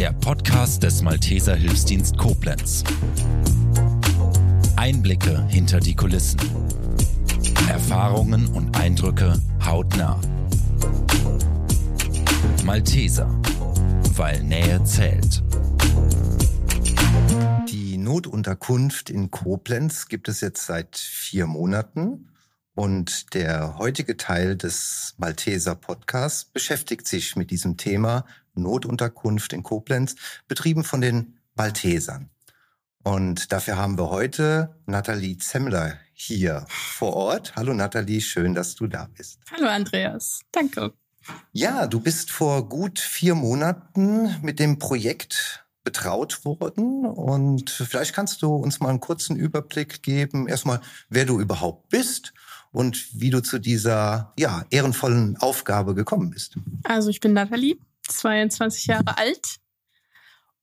der Podcast des Malteser Hilfsdienst Koblenz. Einblicke hinter die Kulissen. Erfahrungen und Eindrücke hautnah. Malteser, weil Nähe zählt. Die Notunterkunft in Koblenz gibt es jetzt seit vier Monaten. Und der heutige Teil des Malteser Podcasts beschäftigt sich mit diesem Thema Notunterkunft in Koblenz, betrieben von den Maltesern. Und dafür haben wir heute Nathalie Zemmler hier vor Ort. Hallo Nathalie, schön, dass du da bist. Hallo Andreas, danke. Ja, du bist vor gut vier Monaten mit dem Projekt betraut worden und vielleicht kannst du uns mal einen kurzen Überblick geben, erstmal, wer du überhaupt bist und wie du zu dieser ja, ehrenvollen Aufgabe gekommen bist. Also ich bin Nathalie, 22 Jahre alt.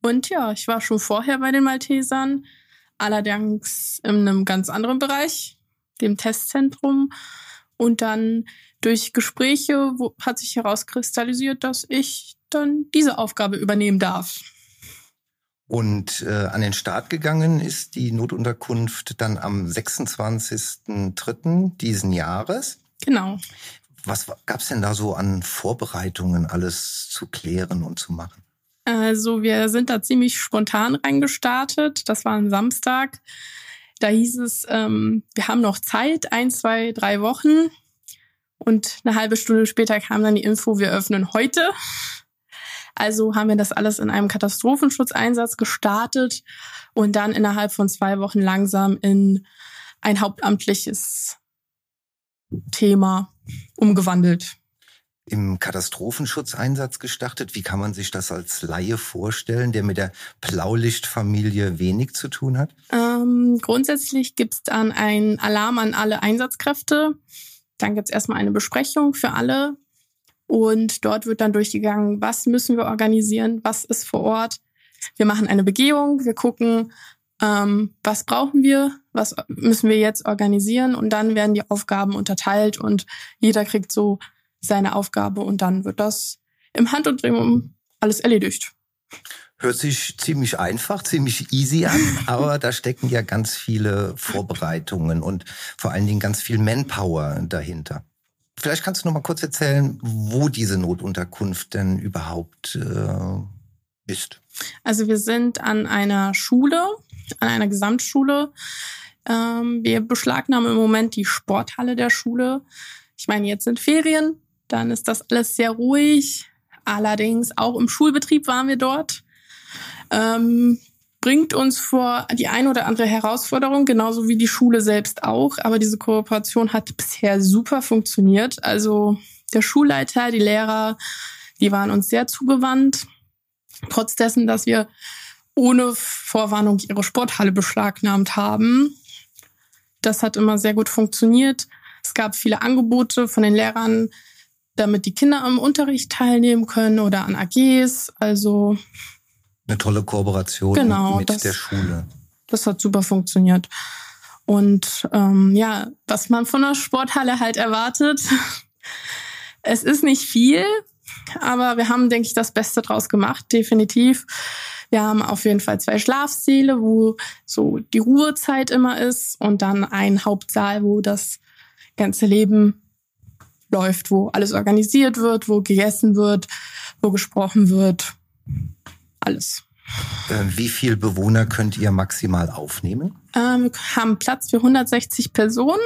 Und ja, ich war schon vorher bei den Maltesern, allerdings in einem ganz anderen Bereich, dem Testzentrum. Und dann durch Gespräche wo, hat sich herauskristallisiert, dass ich dann diese Aufgabe übernehmen darf. Und äh, an den Start gegangen ist die Notunterkunft dann am 26.03. diesen Jahres. Genau. Was gab es denn da so an Vorbereitungen, alles zu klären und zu machen? Also wir sind da ziemlich spontan reingestartet. Das war ein Samstag. Da hieß es, ähm, wir haben noch Zeit, ein, zwei, drei Wochen. Und eine halbe Stunde später kam dann die Info, wir öffnen heute. Also haben wir das alles in einem Katastrophenschutzeinsatz gestartet und dann innerhalb von zwei Wochen langsam in ein hauptamtliches Thema umgewandelt. Im Katastrophenschutzeinsatz gestartet. Wie kann man sich das als Laie vorstellen, der mit der Blaulichtfamilie wenig zu tun hat? Ähm, grundsätzlich gibt es dann einen Alarm an alle Einsatzkräfte. Dann gibt es erstmal eine Besprechung für alle, und dort wird dann durchgegangen, was müssen wir organisieren, was ist vor Ort. Wir machen eine Begehung, wir gucken, ähm, was brauchen wir, was müssen wir jetzt organisieren und dann werden die Aufgaben unterteilt und jeder kriegt so seine Aufgabe und dann wird das im Handumdrehen alles erledigt. Hört sich ziemlich einfach, ziemlich easy an, aber da stecken ja ganz viele Vorbereitungen und vor allen Dingen ganz viel Manpower dahinter. Vielleicht kannst du noch mal kurz erzählen, wo diese Notunterkunft denn überhaupt äh, ist. Also wir sind an einer Schule, an einer Gesamtschule. Ähm, wir beschlagnahmen im Moment die Sporthalle der Schule. Ich meine, jetzt sind Ferien, dann ist das alles sehr ruhig. Allerdings auch im Schulbetrieb waren wir dort. Ähm, bringt uns vor die ein oder andere Herausforderung, genauso wie die Schule selbst auch. Aber diese Kooperation hat bisher super funktioniert. Also der Schulleiter, die Lehrer, die waren uns sehr zugewandt. Trotz dessen, dass wir ohne Vorwarnung ihre Sporthalle beschlagnahmt haben. Das hat immer sehr gut funktioniert. Es gab viele Angebote von den Lehrern, damit die Kinder am Unterricht teilnehmen können oder an AGs. Also eine tolle Kooperation genau, mit das, der Schule. Das hat super funktioniert. Und ähm, ja, was man von der Sporthalle halt erwartet, es ist nicht viel, aber wir haben, denke ich, das Beste draus gemacht, definitiv. Wir haben auf jeden Fall zwei Schlafsäle, wo so die Ruhezeit immer ist und dann ein Hauptsaal, wo das ganze Leben läuft, wo alles organisiert wird, wo gegessen wird, wo gesprochen wird alles. Wie viele Bewohner könnt ihr maximal aufnehmen? Ähm, wir haben Platz für 160 Personen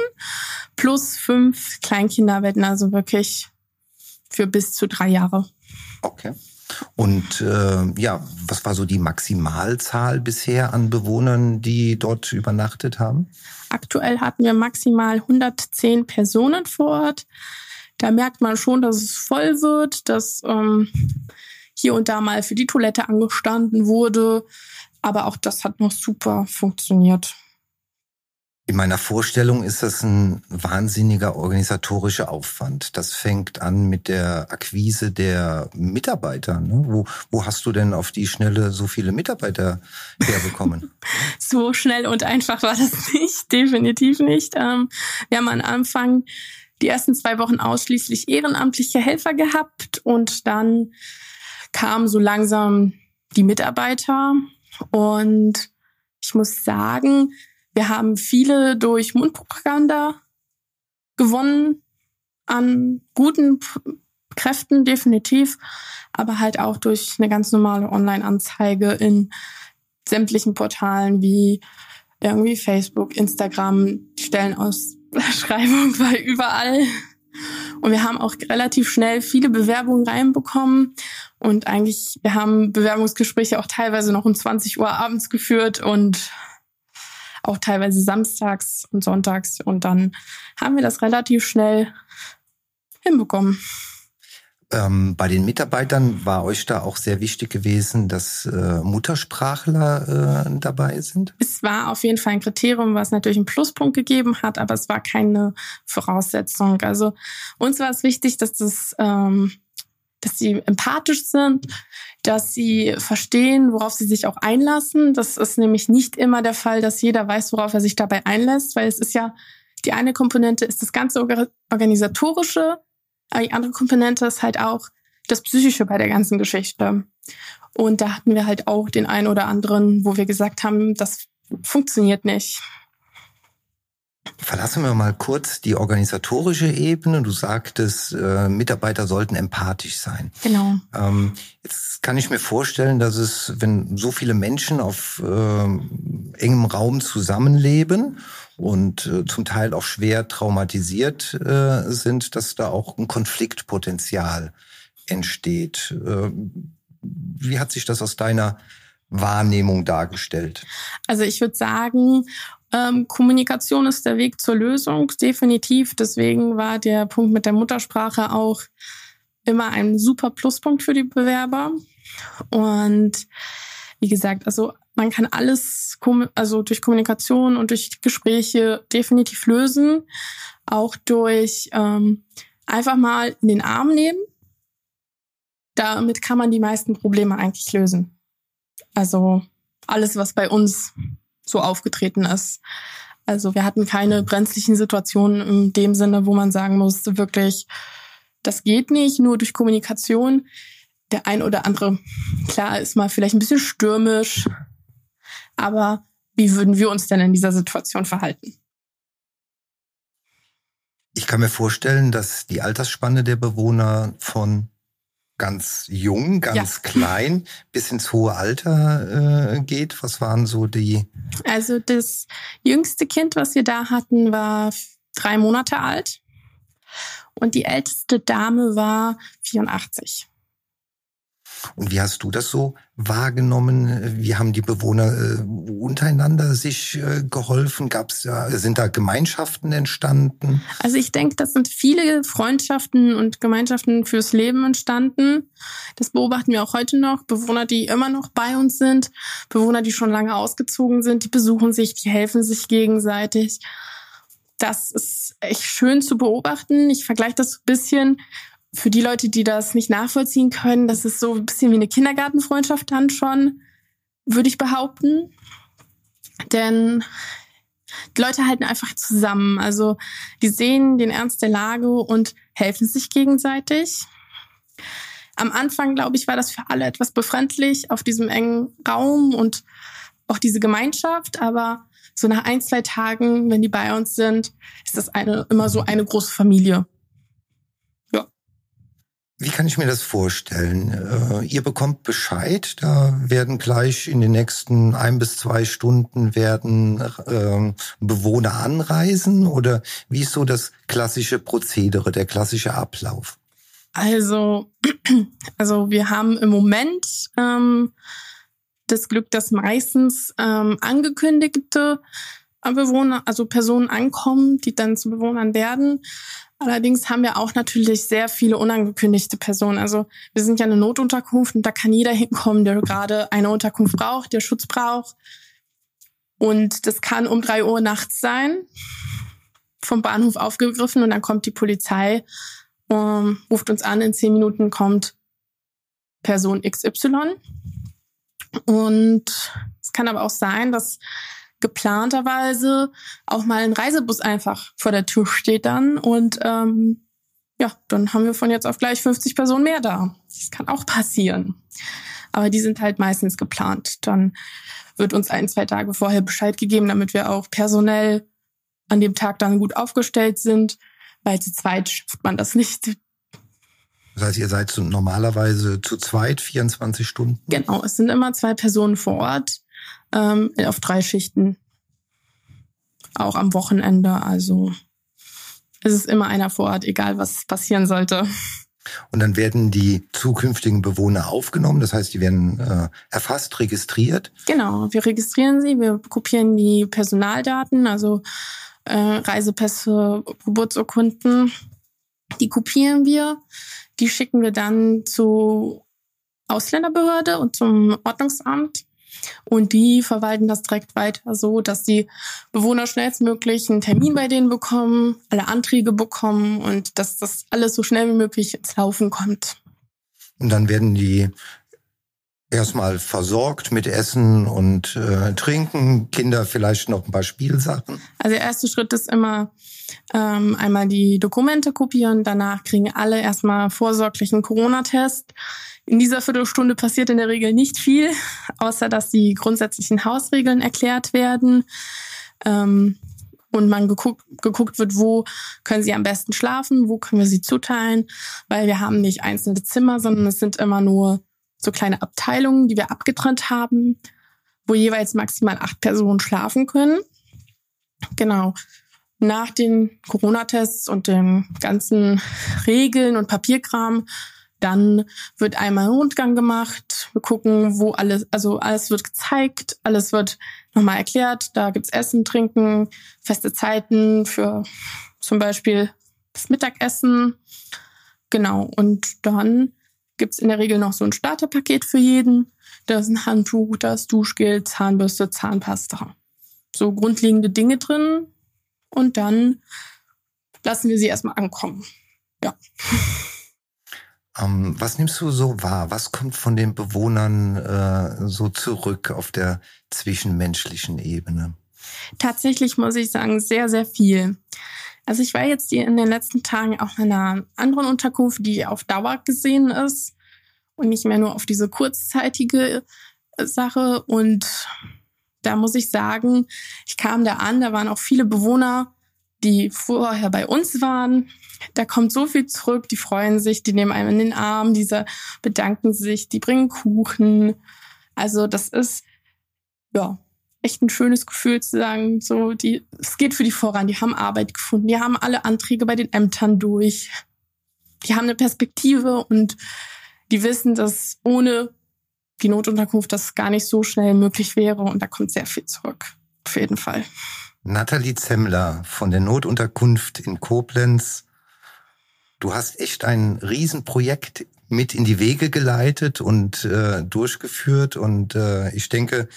plus fünf Kleinkinderbetten, also wirklich für bis zu drei Jahre. Okay. Und äh, ja, was war so die Maximalzahl bisher an Bewohnern, die dort übernachtet haben? Aktuell hatten wir maximal 110 Personen vor Ort. Da merkt man schon, dass es voll wird, dass ähm, hier und da mal für die Toilette angestanden wurde. Aber auch das hat noch super funktioniert. In meiner Vorstellung ist das ein wahnsinniger organisatorischer Aufwand. Das fängt an mit der Akquise der Mitarbeiter. Ne? Wo, wo hast du denn auf die Schnelle so viele Mitarbeiter herbekommen? so schnell und einfach war das nicht, definitiv nicht. Ähm, wir haben am Anfang die ersten zwei Wochen ausschließlich ehrenamtliche Helfer gehabt und dann kam so langsam die Mitarbeiter. Und ich muss sagen, wir haben viele durch Mundpropaganda gewonnen an guten Kräften definitiv, aber halt auch durch eine ganz normale Online-Anzeige in sämtlichen Portalen wie irgendwie Facebook, Instagram, Stellenausschreibung war überall. Und wir haben auch relativ schnell viele Bewerbungen reinbekommen. Und eigentlich, wir haben Bewerbungsgespräche auch teilweise noch um 20 Uhr abends geführt und auch teilweise samstags und sonntags. Und dann haben wir das relativ schnell hinbekommen. Ähm, bei den Mitarbeitern war euch da auch sehr wichtig gewesen, dass äh, Muttersprachler äh, dabei sind? Es war auf jeden Fall ein Kriterium, was natürlich einen Pluspunkt gegeben hat, aber es war keine Voraussetzung. Also uns war es wichtig, dass das, ähm, dass sie empathisch sind, dass sie verstehen, worauf sie sich auch einlassen. Das ist nämlich nicht immer der Fall, dass jeder weiß, worauf er sich dabei einlässt, weil es ist ja die eine Komponente ist das ganze organisatorische aber die andere Komponente ist halt auch das Psychische bei der ganzen Geschichte. Und da hatten wir halt auch den einen oder anderen, wo wir gesagt haben, das funktioniert nicht. Verlassen wir mal kurz die organisatorische Ebene. Du sagtest, äh, Mitarbeiter sollten empathisch sein. Genau. Ähm, jetzt kann ich mir vorstellen, dass es, wenn so viele Menschen auf äh, engem Raum zusammenleben und äh, zum Teil auch schwer traumatisiert äh, sind, dass da auch ein Konfliktpotenzial entsteht. Äh, wie hat sich das aus deiner Wahrnehmung dargestellt? Also ich würde sagen, ähm, Kommunikation ist der Weg zur Lösung, definitiv. Deswegen war der Punkt mit der Muttersprache auch immer ein super Pluspunkt für die Bewerber. Und wie gesagt, also man kann alles also durch Kommunikation und durch Gespräche definitiv lösen. Auch durch ähm, einfach mal in den Arm nehmen. Damit kann man die meisten Probleme eigentlich lösen. Also alles, was bei uns so aufgetreten ist. Also wir hatten keine brenzlichen Situationen in dem Sinne, wo man sagen musste, wirklich, das geht nicht, nur durch Kommunikation. Der ein oder andere, klar, ist mal vielleicht ein bisschen stürmisch, aber wie würden wir uns denn in dieser Situation verhalten? Ich kann mir vorstellen, dass die Altersspanne der Bewohner von ganz jung, ganz ja. klein bis ins hohe Alter äh, geht. Was waren so die? Also das jüngste Kind, was wir da hatten, war drei Monate alt und die älteste Dame war 84. Und wie hast du das so wahrgenommen? Wie haben die Bewohner äh, untereinander sich äh, geholfen? Gab's da, sind da Gemeinschaften entstanden? Also ich denke, das sind viele Freundschaften und Gemeinschaften fürs Leben entstanden. Das beobachten wir auch heute noch. Bewohner, die immer noch bei uns sind, Bewohner, die schon lange ausgezogen sind, die besuchen sich, die helfen sich gegenseitig. Das ist echt schön zu beobachten. Ich vergleiche das ein bisschen für die Leute, die das nicht nachvollziehen können, das ist so ein bisschen wie eine Kindergartenfreundschaft dann schon, würde ich behaupten. Denn die Leute halten einfach zusammen. Also die sehen den Ernst der Lage und helfen sich gegenseitig. Am Anfang, glaube ich, war das für alle etwas befremdlich auf diesem engen Raum und auch diese Gemeinschaft. Aber so nach ein, zwei Tagen, wenn die bei uns sind, ist das eine, immer so eine große Familie. Wie kann ich mir das vorstellen? Äh, ihr bekommt Bescheid, da werden gleich in den nächsten ein bis zwei Stunden werden äh, Bewohner anreisen oder wie ist so das klassische Prozedere, der klassische Ablauf? Also, also wir haben im Moment ähm, das Glück, dass meistens ähm, angekündigte Bewohner, also Personen ankommen, die dann zu Bewohnern werden. Allerdings haben wir auch natürlich sehr viele unangekündigte Personen. Also wir sind ja eine Notunterkunft und da kann jeder hinkommen, der gerade eine Unterkunft braucht, der Schutz braucht. Und das kann um drei Uhr nachts sein, vom Bahnhof aufgegriffen und dann kommt die Polizei, um, ruft uns an, in zehn Minuten kommt Person XY. Und es kann aber auch sein, dass geplanterweise auch mal ein Reisebus einfach vor der Tür steht dann und ähm, ja, dann haben wir von jetzt auf gleich 50 Personen mehr da. Das kann auch passieren. Aber die sind halt meistens geplant. Dann wird uns ein, zwei Tage vorher Bescheid gegeben, damit wir auch personell an dem Tag dann gut aufgestellt sind, weil zu zweit schafft man das nicht. Das heißt, ihr seid normalerweise zu zweit 24 Stunden? Genau, es sind immer zwei Personen vor Ort ähm, auf drei Schichten. Auch am Wochenende. Also es ist immer einer vor Ort, egal was passieren sollte. Und dann werden die zukünftigen Bewohner aufgenommen, das heißt, die werden äh, erfasst, registriert. Genau, wir registrieren sie, wir kopieren die Personaldaten, also äh, Reisepässe, Geburtsurkunden. Die kopieren wir, die schicken wir dann zur Ausländerbehörde und zum Ordnungsamt. Und die verwalten das direkt weiter so, dass die Bewohner schnellstmöglich einen Termin bei denen bekommen, alle Anträge bekommen und dass das alles so schnell wie möglich ins Laufen kommt. Und dann werden die erstmal versorgt mit Essen und äh, Trinken, Kinder vielleicht noch ein paar Spielsachen? Also der erste Schritt ist immer ähm, einmal die Dokumente kopieren, danach kriegen alle erstmal vorsorglichen Corona-Test. In dieser Viertelstunde passiert in der Regel nicht viel, außer dass die grundsätzlichen Hausregeln erklärt werden. Ähm, und man geguckt, geguckt wird, wo können sie am besten schlafen, wo können wir sie zuteilen, weil wir haben nicht einzelne Zimmer, sondern es sind immer nur so kleine Abteilungen, die wir abgetrennt haben, wo jeweils maximal acht Personen schlafen können. Genau. Nach den Corona-Tests und den ganzen Regeln und Papierkram, dann wird einmal ein Rundgang gemacht. Wir gucken, wo alles, also alles wird gezeigt, alles wird nochmal erklärt. Da gibt's Essen, Trinken, feste Zeiten für zum Beispiel das Mittagessen. Genau. Und dann gibt's in der Regel noch so ein Starterpaket für jeden. Da ist ein Handtuch, da ist Duschgel, Zahnbürste, Zahnpasta. So grundlegende Dinge drin. Und dann lassen wir sie erstmal ankommen. Ja. Ähm, was nimmst du so wahr? Was kommt von den Bewohnern äh, so zurück auf der zwischenmenschlichen Ebene? Tatsächlich muss ich sagen, sehr, sehr viel. Also ich war jetzt in den letzten Tagen auch in einer anderen Unterkunft, die auf Dauer gesehen ist und nicht mehr nur auf diese kurzzeitige äh, Sache. Und da muss ich sagen, ich kam da an, da waren auch viele Bewohner, die vorher bei uns waren. Da kommt so viel zurück, die freuen sich, die nehmen einem in den Arm, diese bedanken sich, die bringen Kuchen. Also das ist, ja, echt ein schönes Gefühl zu sagen, so die, es geht für die voran, die haben Arbeit gefunden, die haben alle Anträge bei den Ämtern durch, die haben eine Perspektive und die wissen, dass ohne die Notunterkunft das gar nicht so schnell möglich wäre und da kommt sehr viel zurück, auf jeden Fall. Nathalie Zemmler von der Notunterkunft in Koblenz. Du hast echt ein Riesenprojekt mit in die Wege geleitet und äh, durchgeführt. Und äh, ich denke,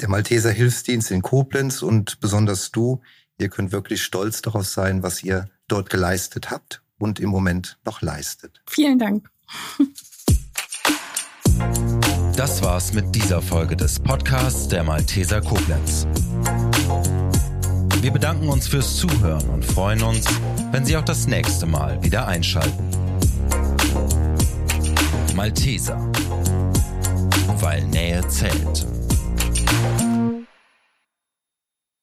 der Malteser Hilfsdienst in Koblenz und besonders du, ihr könnt wirklich stolz darauf sein, was ihr dort geleistet habt und im Moment noch leistet. Vielen Dank. Das war's mit dieser Folge des Podcasts der Malteser Koblenz. Wir bedanken uns fürs Zuhören und freuen uns, wenn Sie auch das nächste Mal wieder einschalten. Malteser, weil Nähe zählt.